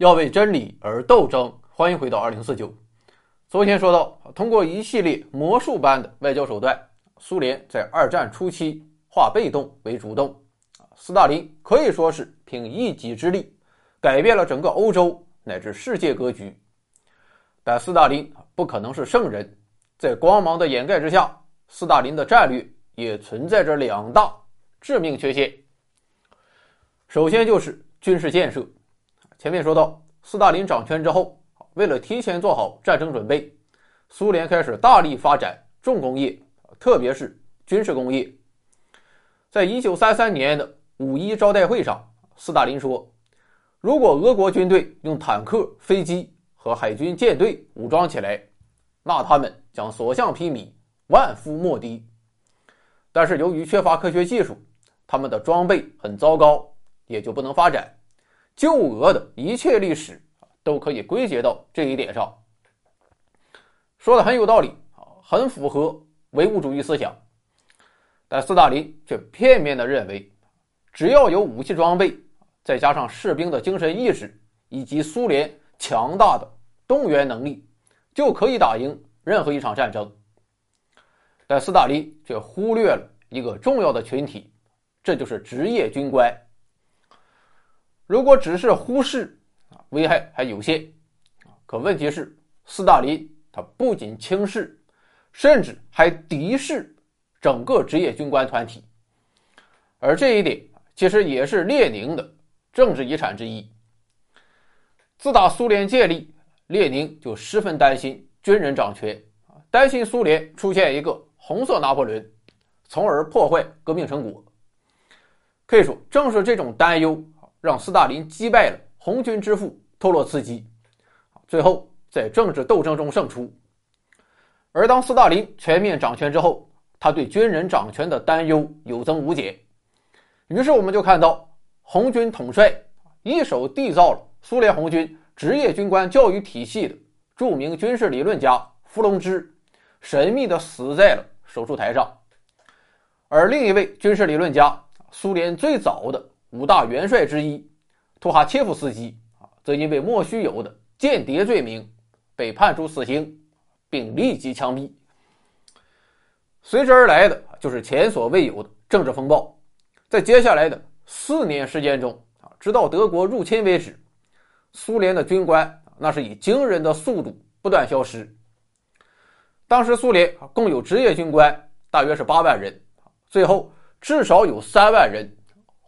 要为真理而斗争。欢迎回到二零四九。昨天说到，通过一系列魔术般的外交手段，苏联在二战初期化被动为主动。斯大林可以说是凭一己之力，改变了整个欧洲乃至世界格局。但斯大林不可能是圣人，在光芒的掩盖之下，斯大林的战略也存在着两大致命缺陷。首先就是军事建设。前面说到，斯大林掌权之后，为了提前做好战争准备，苏联开始大力发展重工业，特别是军事工业。在一九三三年的五一招待会上，斯大林说：“如果俄国军队用坦克、飞机和海军舰队武装起来，那他们将所向披靡，万夫莫敌。但是由于缺乏科学技术，他们的装备很糟糕，也就不能发展。”救俄的一切历史都可以归结到这一点上，说的很有道理啊，很符合唯物主义思想。但斯大林却片面的认为，只要有武器装备，再加上士兵的精神意识以及苏联强大的动员能力，就可以打赢任何一场战争。但斯大林却忽略了一个重要的群体，这就是职业军官。如果只是忽视啊，危害还有限。可问题是，斯大林他不仅轻视，甚至还敌视整个职业军官团体，而这一点其实也是列宁的政治遗产之一。自打苏联建立，列宁就十分担心军人掌权，担心苏联出现一个红色拿破仑，从而破坏革命成果。可以说，正是这种担忧。让斯大林击败了红军之父托洛茨基，最后在政治斗争中胜出。而当斯大林全面掌权之后，他对军人掌权的担忧有增无减。于是我们就看到，红军统帅一手缔造了苏联红军职业军官教育体系的著名军事理论家伏龙芝，神秘的死在了手术台上。而另一位军事理论家，苏联最早的。五大元帅之一托哈切夫斯基啊，则因为莫须有的间谍罪名被判处死刑，并立即枪毙。随之而来的就是前所未有的政治风暴。在接下来的四年时间中啊，直到德国入侵为止，苏联的军官那是以惊人的速度不断消失。当时苏联共有职业军官大约是八万人，最后至少有三万人。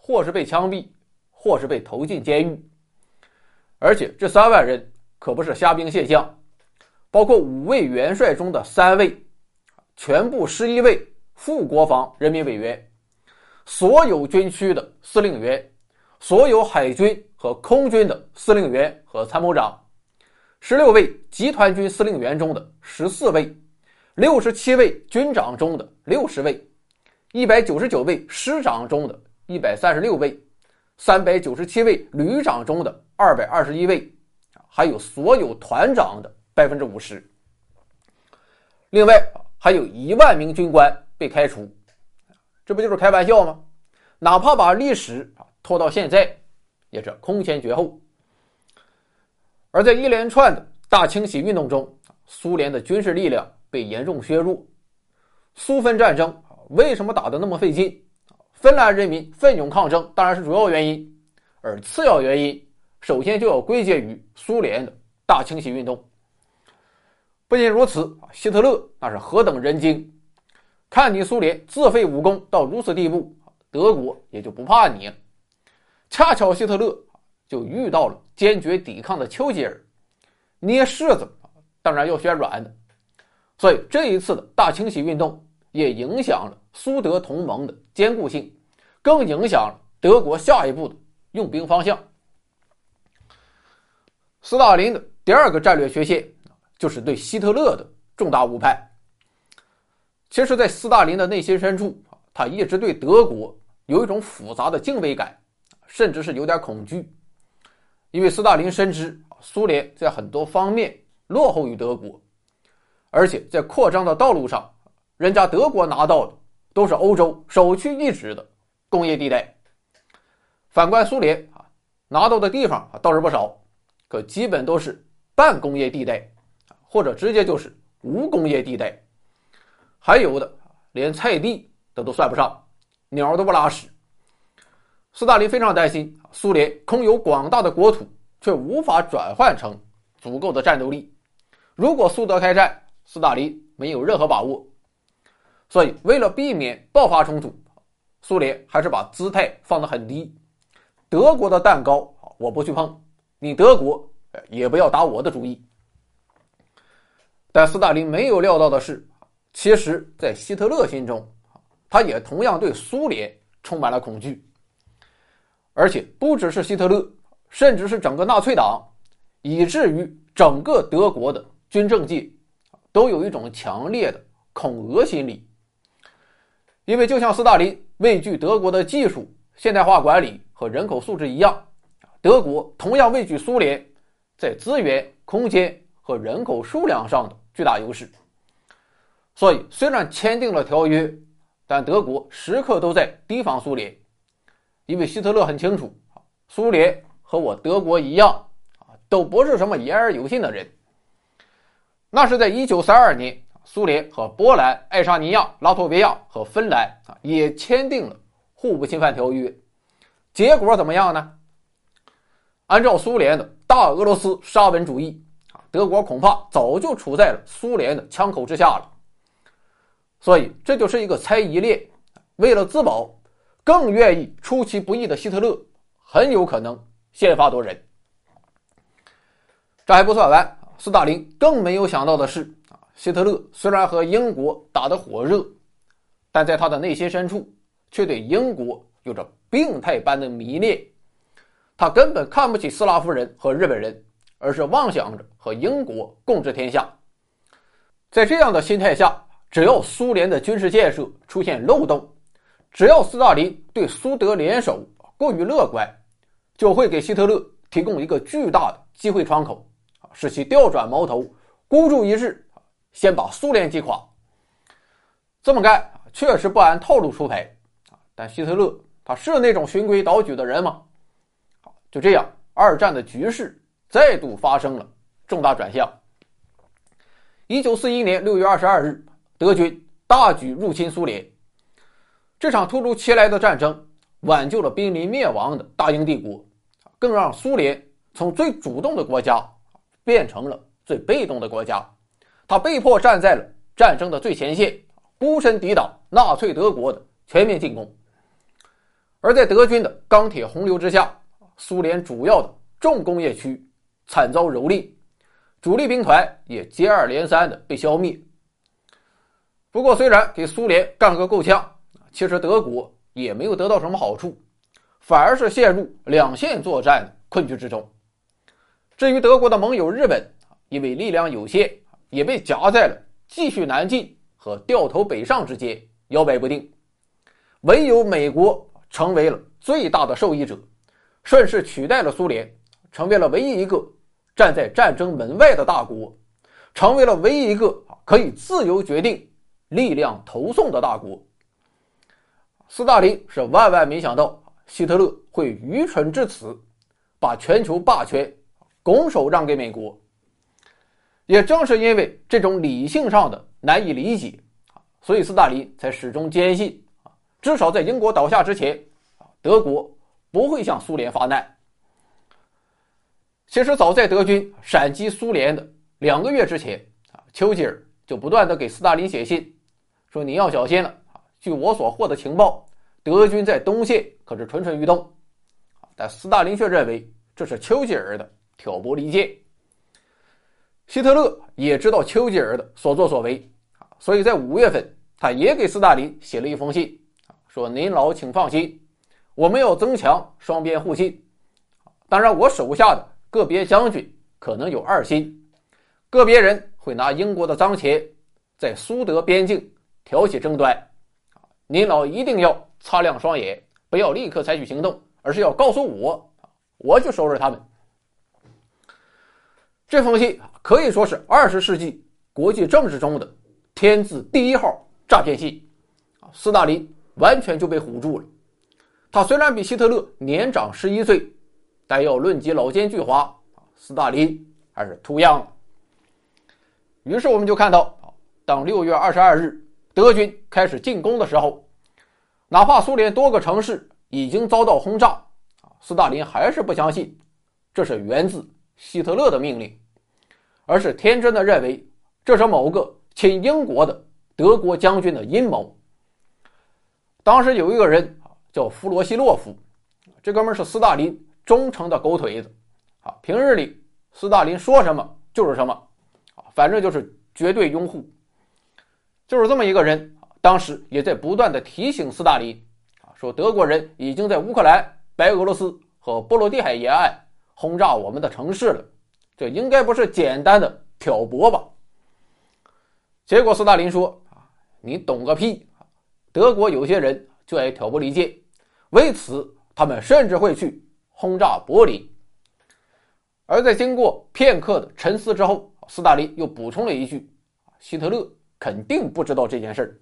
或是被枪毙，或是被投进监狱，而且这三万人可不是虾兵蟹将，包括五位元帅中的三位，全部十一位副国防人民委员，所有军区的司令员，所有海军和空军的司令员和参谋长，十六位集团军司令员中的十四位，六十七位军长中的六十位，一百九十九位师长中的。一百三十六位，三百九十七位旅长中的二百二十一位，还有所有团长的百分之五十。另外还有一万名军官被开除，这不就是开玩笑吗？哪怕把历史啊拖到现在，也是空前绝后。而在一连串的大清洗运动中，苏联的军事力量被严重削弱。苏芬战争为什么打得那么费劲？芬兰人民奋勇抗争当然是主要原因，而次要原因首先就要归结于苏联的大清洗运动。不仅如此，希特勒那是何等人精，看你苏联自废武功到如此地步，德国也就不怕你了。恰巧希特勒就遇到了坚决抵抗的丘吉尔，捏柿子当然要选软的，所以这一次的大清洗运动也影响了。苏德同盟的坚固性，更影响了德国下一步的用兵方向。斯大林的第二个战略缺陷，就是对希特勒的重大误判。其实，在斯大林的内心深处，他一直对德国有一种复杂的敬畏感，甚至是有点恐惧，因为斯大林深知苏联在很多方面落后于德国，而且在扩张的道路上，人家德国拿到的。都是欧洲首屈一指的工业地带。反观苏联啊，拿到的地方啊倒是不少，可基本都是半工业地带，或者直接就是无工业地带，还有的连菜地的都算不上，鸟都不拉屎。斯大林非常担心苏联空有广大的国土，却无法转换成足够的战斗力。如果苏德开战，斯大林没有任何把握。所以，为了避免爆发冲突，苏联还是把姿态放得很低。德国的蛋糕我不去碰，你德国也不要打我的主意。但斯大林没有料到的是，其实，在希特勒心中，他也同样对苏联充满了恐惧。而且不只是希特勒，甚至是整个纳粹党，以至于整个德国的军政界，都有一种强烈的恐俄心理。因为就像斯大林畏惧德国的技术、现代化管理和人口素质一样，德国同样畏惧苏联在资源、空间和人口数量上的巨大优势。所以，虽然签订了条约，但德国时刻都在提防苏联。因为希特勒很清楚，苏联和我德国一样，啊，都不是什么言而有信的人。那是在一九三二年，苏联和波兰、爱沙尼亚、拉脱维亚和芬兰啊也签订了互不侵犯条约。结果怎么样呢？按照苏联的大俄罗斯沙文主义，啊，德国恐怕早就处在了苏联的枪口之下了。所以这就是一个猜疑链，为了自保。更愿意出其不意的希特勒很有可能先发夺人。这还不算完，斯大林更没有想到的是，希特勒虽然和英国打得火热，但在他的内心深处却对英国有着病态般的迷恋。他根本看不起斯拉夫人和日本人，而是妄想着和英国共治天下。在这样的心态下，只要苏联的军事建设出现漏洞，只要斯大林对苏德联手过于乐观，就会给希特勒提供一个巨大的机会窗口，使其调转矛头，孤注一掷，先把苏联击垮。这么干确实不按套路出牌，啊，但希特勒他是那种循规蹈矩的人吗？就这样，二战的局势再度发生了重大转向。一九四一年六月二十二日，德军大举入侵苏联。这场突如其来的战争挽救了濒临灭亡的大英帝国，更让苏联从最主动的国家变成了最被动的国家。他被迫站在了战争的最前线，孤身抵挡纳粹德国的全面进攻。而在德军的钢铁洪流之下，苏联主要的重工业区惨遭蹂躏，主力兵团也接二连三的被消灭。不过，虽然给苏联干个够呛。其实德国也没有得到什么好处，反而是陷入两线作战的困局之中。至于德国的盟友日本，因为力量有限，也被夹在了继续南进和掉头北上之间，摇摆不定。唯有美国成为了最大的受益者，顺势取代了苏联，成为了唯一一个站在战争门外的大国，成为了唯一一个可以自由决定力量投送的大国。斯大林是万万没想到希特勒会愚蠢至此，把全球霸权拱手让给美国。也正是因为这种理性上的难以理解啊，所以斯大林才始终坚信啊，至少在英国倒下之前啊，德国不会向苏联发难。其实早在德军闪击苏联的两个月之前啊，丘吉尔就不断的给斯大林写信，说你要小心了。据我所获的情报，德军在东线可是蠢蠢欲动，但斯大林却认为这是丘吉尔的挑拨离间。希特勒也知道丘吉尔的所作所为啊，所以在五月份，他也给斯大林写了一封信说：“您老请放心，我们要增强双边互信。当然，我手下的个别将军可能有二心，个别人会拿英国的脏钱在苏德边境挑起争端。”您老一定要擦亮双眼，不要立刻采取行动，而是要告诉我，我去收拾他们。这封信可以说是二十世纪国际政治中的天字第一号诈骗信。啊斯大林完全就被唬住了。他虽然比希特勒年长十一岁，但要论及老奸巨猾，斯大林还是图样。于是我们就看到，当六月二十二日德军开始进攻的时候，哪怕苏联多个城市已经遭到轰炸，啊，斯大林还是不相信这是源自希特勒的命令，而是天真的认为这是某个亲英国的德国将军的阴谋。当时有一个人啊叫弗罗西洛夫，这哥们是斯大林忠诚的狗腿子，啊，平日里斯大林说什么就是什么。反正就是绝对拥护，就是这么一个人。当时也在不断的提醒斯大林，啊，说德国人已经在乌克兰、白俄罗斯和波罗的海沿岸轰炸我们的城市了，这应该不是简单的挑拨吧？结果斯大林说：“啊，你懂个屁！德国有些人就爱挑拨离间，为此他们甚至会去轰炸柏林。”而在经过片刻的沉思之后。斯大林又补充了一句：“希特勒肯定不知道这件事。”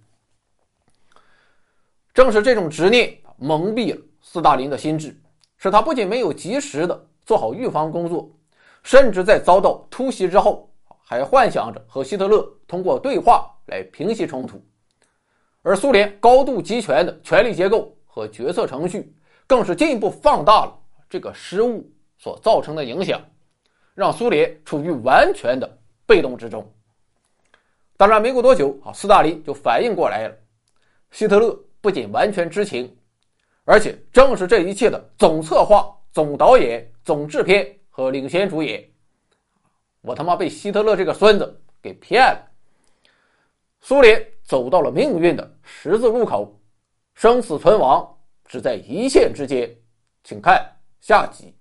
正是这种执念蒙蔽了斯大林的心智，使他不仅没有及时的做好预防工作，甚至在遭到突袭之后，还幻想着和希特勒通过对话来平息冲突。而苏联高度集权的权力结构和决策程序，更是进一步放大了这个失误所造成的影响。让苏联处于完全的被动之中。当然，没过多久啊，斯大林就反应过来了。希特勒不仅完全知情，而且正是这一切的总策划、总导演、总制片和领先主演。我他妈被希特勒这个孙子给骗了！苏联走到了命运的十字路口，生死存亡只在一线之间。请看下集。